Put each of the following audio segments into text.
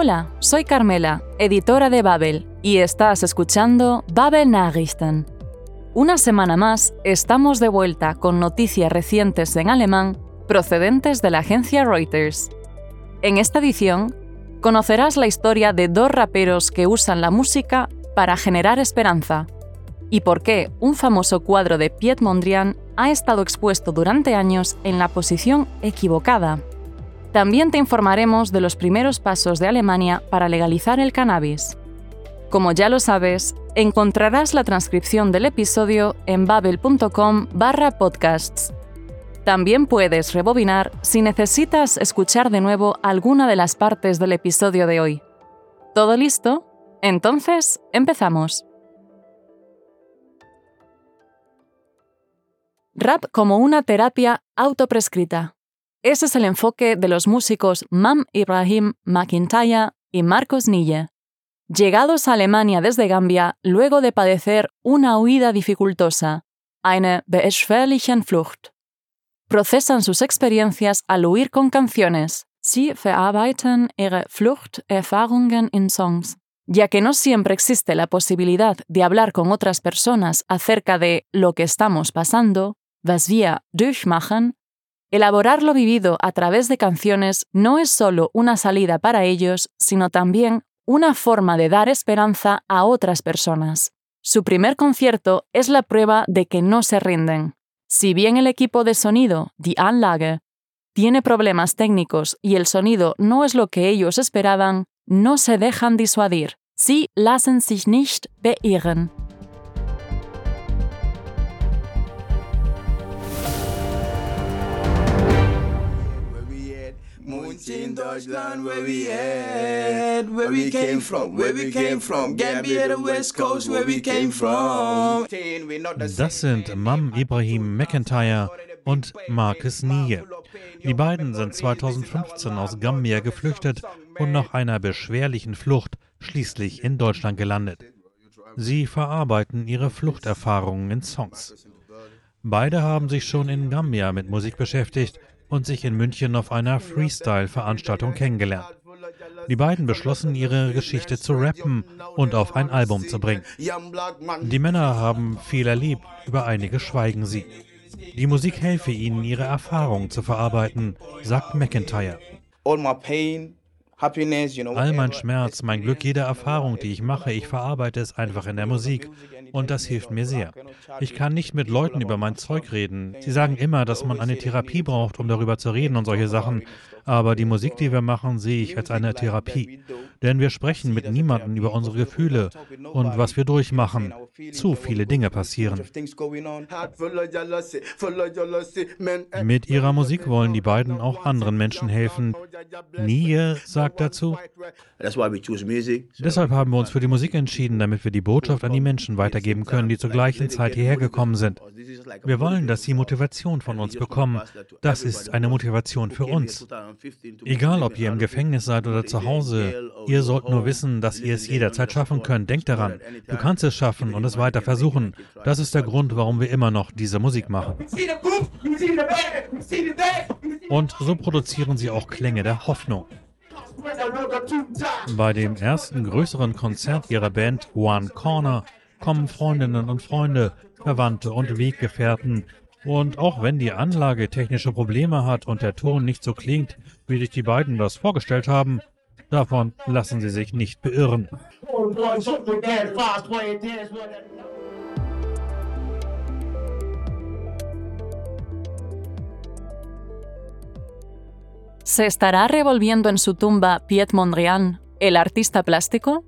Hola, soy Carmela, editora de Babel, y estás escuchando Babel Nachrichten. Una semana más estamos de vuelta con noticias recientes en alemán procedentes de la agencia Reuters. En esta edición, conocerás la historia de dos raperos que usan la música para generar esperanza y por qué un famoso cuadro de Piet Mondrian ha estado expuesto durante años en la posición equivocada. También te informaremos de los primeros pasos de Alemania para legalizar el cannabis. Como ya lo sabes, encontrarás la transcripción del episodio en babel.com barra podcasts. También puedes rebobinar si necesitas escuchar de nuevo alguna de las partes del episodio de hoy. ¿Todo listo? Entonces, empezamos. Rap como una terapia autoprescrita. Ese es el enfoque de los músicos Mam Ibrahim McIntyre y Marcos Nille, llegados a Alemania desde Gambia luego de padecer una huida dificultosa, eine beschwerlichen Flucht. Procesan sus experiencias al huir con canciones. Sie verarbeiten ihre Fluchterfahrungen in Songs. Ya que no siempre existe la posibilidad de hablar con otras personas acerca de lo que estamos pasando, was wir durchmachen, Elaborar lo vivido a través de canciones no es solo una salida para ellos, sino también una forma de dar esperanza a otras personas. Su primer concierto es la prueba de que no se rinden. Si bien el equipo de sonido, Die Anlage, tiene problemas técnicos y el sonido no es lo que ellos esperaban, no se dejan disuadir. Sie lassen sich nicht beirren. In Deutschland, where we at, where we came from, where we came from, Gambia, the West Coast, where we came from. Das sind Mam Ibrahim McIntyre und Marcus Nie. Die beiden sind 2015 aus Gambia geflüchtet und nach einer beschwerlichen Flucht schließlich in Deutschland gelandet. Sie verarbeiten ihre Fluchterfahrungen in Songs. Beide haben sich schon in Gambia mit Musik beschäftigt und sich in München auf einer Freestyle-Veranstaltung kennengelernt. Die beiden beschlossen, ihre Geschichte zu rappen und auf ein Album zu bringen. Die Männer haben viel erlebt, über einige schweigen sie. Die Musik helfe ihnen, ihre Erfahrungen zu verarbeiten, sagt McIntyre. All mein Schmerz, mein Glück, jede Erfahrung, die ich mache, ich verarbeite es einfach in der Musik. Und das hilft mir sehr. Ich kann nicht mit Leuten über mein Zeug reden. Sie sagen immer, dass man eine Therapie braucht, um darüber zu reden und solche Sachen. Aber die Musik, die wir machen, sehe ich als eine Therapie. Denn wir sprechen mit niemandem über unsere Gefühle und was wir durchmachen. Zu viele Dinge passieren. Mit ihrer Musik wollen die beiden auch anderen Menschen helfen. Nie sagt dazu, deshalb haben wir uns für die Musik entschieden, damit wir die Botschaft an die Menschen weitergeben können, die zur gleichen Zeit hierher gekommen sind. Wir wollen, dass sie Motivation von uns bekommen. Das ist eine Motivation für uns. Egal, ob ihr im Gefängnis seid oder zu Hause, ihr sollt nur wissen, dass ihr es jederzeit schaffen könnt. Denkt daran, du kannst es schaffen und es weiter versuchen. Das ist der Grund, warum wir immer noch diese Musik machen. Und so produzieren sie auch Klänge der Hoffnung. Bei dem ersten größeren Konzert ihrer Band One Corner kommen Freundinnen und Freunde, Verwandte und Weggefährten. Und auch wenn die Anlage technische Probleme hat und der Ton nicht so klingt, wie sich die beiden das vorgestellt haben, davon lassen sie sich nicht beirren. ¿Se estará revolviendo en su tumba Piet Mondrian, el artista plástico?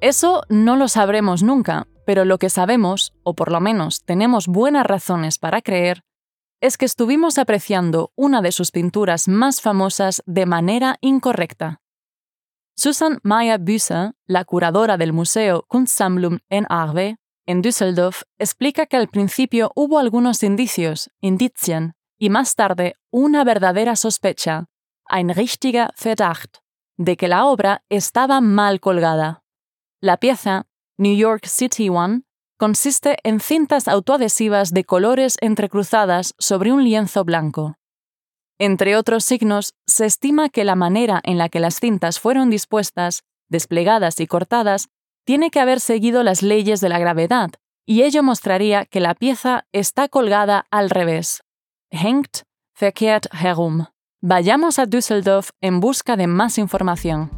Eso no lo sabremos nunca, pero lo que sabemos, o por lo menos tenemos buenas razones para creer, es que estuvimos apreciando una de sus pinturas más famosas de manera incorrecta. Susan Maya Büsser, la curadora del Museo Kunstsammlung en Arve, en Düsseldorf, explica que al principio hubo algunos indicios, Indizien, y más tarde una verdadera sospecha, ein richtiger Verdacht, de que la obra estaba mal colgada. La pieza, New York City One, consiste en cintas autoadhesivas de colores entrecruzadas sobre un lienzo blanco. Entre otros signos, se estima que la manera en la que las cintas fueron dispuestas, desplegadas y cortadas tiene que haber seguido las leyes de la gravedad, y ello mostraría que la pieza está colgada al revés. Hängt verkehrt herum. Vayamos a Düsseldorf en busca de más información.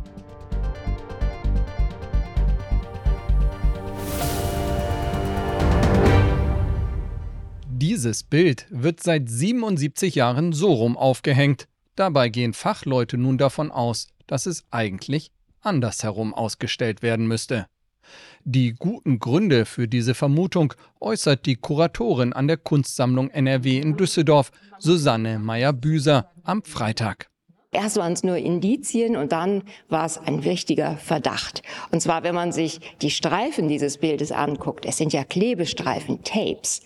Dieses Bild wird seit 77 Jahren so rum aufgehängt. Dabei gehen Fachleute nun davon aus, dass es eigentlich andersherum ausgestellt werden müsste. Die guten Gründe für diese Vermutung äußert die Kuratorin an der Kunstsammlung NRW in Düsseldorf, Susanne Meyer-Büser, am Freitag. Erst waren es nur Indizien und dann war es ein wichtiger Verdacht. Und zwar, wenn man sich die Streifen dieses Bildes anguckt, es sind ja Klebestreifen, Tapes,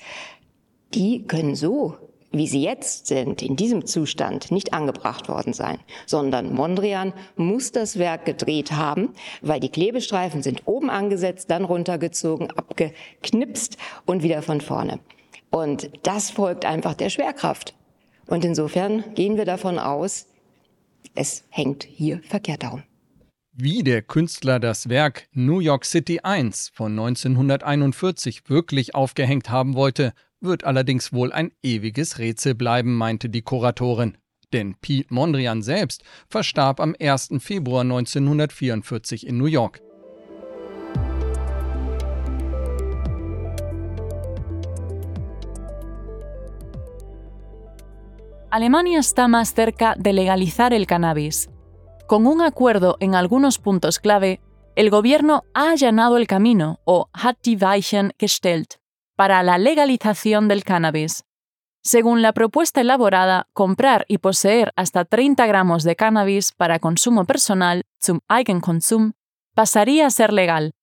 die können so, wie sie jetzt sind, in diesem Zustand nicht angebracht worden sein, sondern Mondrian muss das Werk gedreht haben, weil die Klebestreifen sind oben angesetzt, dann runtergezogen, abgeknipst und wieder von vorne. Und das folgt einfach der Schwerkraft. Und insofern gehen wir davon aus, es hängt hier verkehrt darum. Wie der Künstler das Werk New York City 1 von 1941 wirklich aufgehängt haben wollte, wird allerdings wohl ein ewiges Rätsel bleiben, meinte die Kuratorin. Denn Pete Mondrian selbst verstarb am 1. Februar 1944 in New York. Alemania está más cerca de legalizar el cannabis. Con un acuerdo en algunos puntos clave, el gobierno ha allanado el camino o hat die Weichen gestellt para la legalización del cannabis. Según la propuesta elaborada, comprar y poseer hasta 30 gramos de cannabis para consumo personal, zum Eigenkonsum, pasaría a ser legal.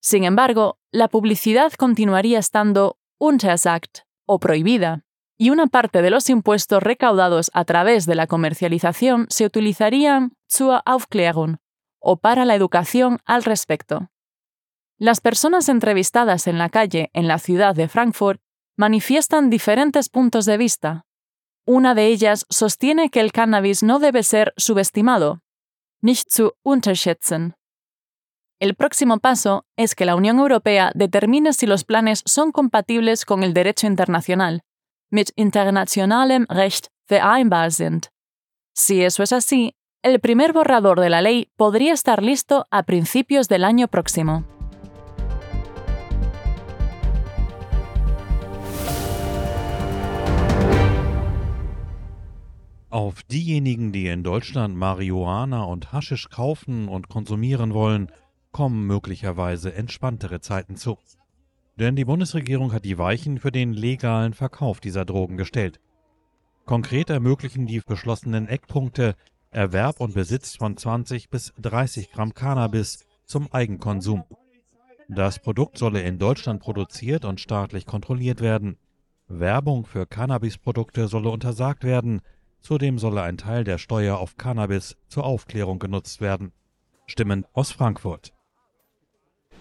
Sin embargo, la publicidad continuaría estando untersagt o prohibida, y una parte de los impuestos recaudados a través de la comercialización se utilizarían zur Aufklärung o para la educación al respecto. Las personas entrevistadas en la calle en la ciudad de Frankfurt manifiestan diferentes puntos de vista. Una de ellas sostiene que el cannabis no debe ser subestimado, nicht zu unterschätzen. El próximo paso es que la Unión Europea determine si los planes son compatibles con el derecho internacional, mit internationalem Recht vereinbar sind. Si eso es así, el primer borrador de la ley podría estar listo a principios del año próximo. Auf diejenigen, die in Deutschland Marihuana und Haschisch kaufen und konsumieren wollen, kommen möglicherweise entspanntere Zeiten zu. Denn die Bundesregierung hat die Weichen für den legalen Verkauf dieser Drogen gestellt. Konkret ermöglichen die beschlossenen Eckpunkte Erwerb und Besitz von 20 bis 30 Gramm Cannabis zum Eigenkonsum. Das Produkt solle in Deutschland produziert und staatlich kontrolliert werden. Werbung für Cannabisprodukte solle untersagt werden, Zudem solle ein Teil der Steuer auf Cannabis zur Aufklärung genutzt werden. Stimmen aus Frankfurt.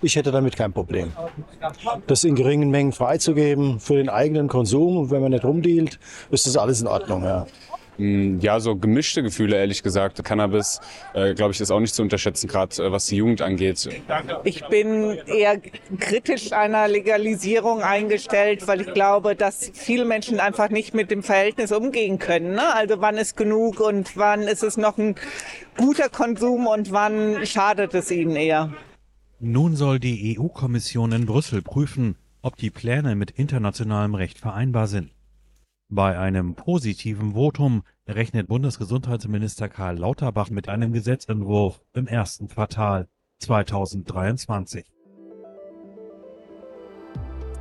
Ich hätte damit kein Problem. Das in geringen Mengen freizugeben für den eigenen Konsum und wenn man nicht rumdealt, ist das alles in Ordnung. Ja. Mm, ja, so gemischte Gefühle, ehrlich gesagt. Cannabis, äh, glaube ich, ist auch nicht zu unterschätzen, gerade äh, was die Jugend angeht. Ich bin eher kritisch einer Legalisierung eingestellt, weil ich glaube, dass viele Menschen einfach nicht mit dem Verhältnis umgehen können. Ne? Also wann ist genug und wann ist es noch ein guter Konsum und wann schadet es ihnen eher. Nun soll die EU-Kommission in Brüssel prüfen, ob die Pläne mit internationalem Recht vereinbar sind. Bei einem positiven Votum rechnet Bundesgesundheitsminister Karl Lauterbach mit einem Gesetzentwurf im ersten Quartal 2023.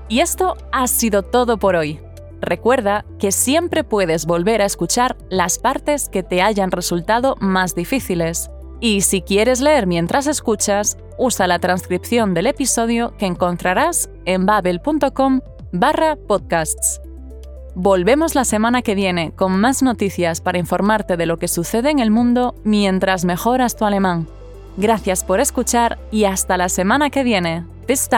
Y esto ha sido todo por hoy. Recuerda que siempre puedes volver a escuchar las partes que te hayan resultado más difíciles. Y si quieres leer mientras escuchas, usa la transcripción del episodio que encontrarás en babel.com barra podcasts. Volvemos la semana que viene con más noticias para informarte de lo que sucede en el mundo mientras mejoras tu alemán. Gracias por escuchar y hasta la semana que viene. Bis!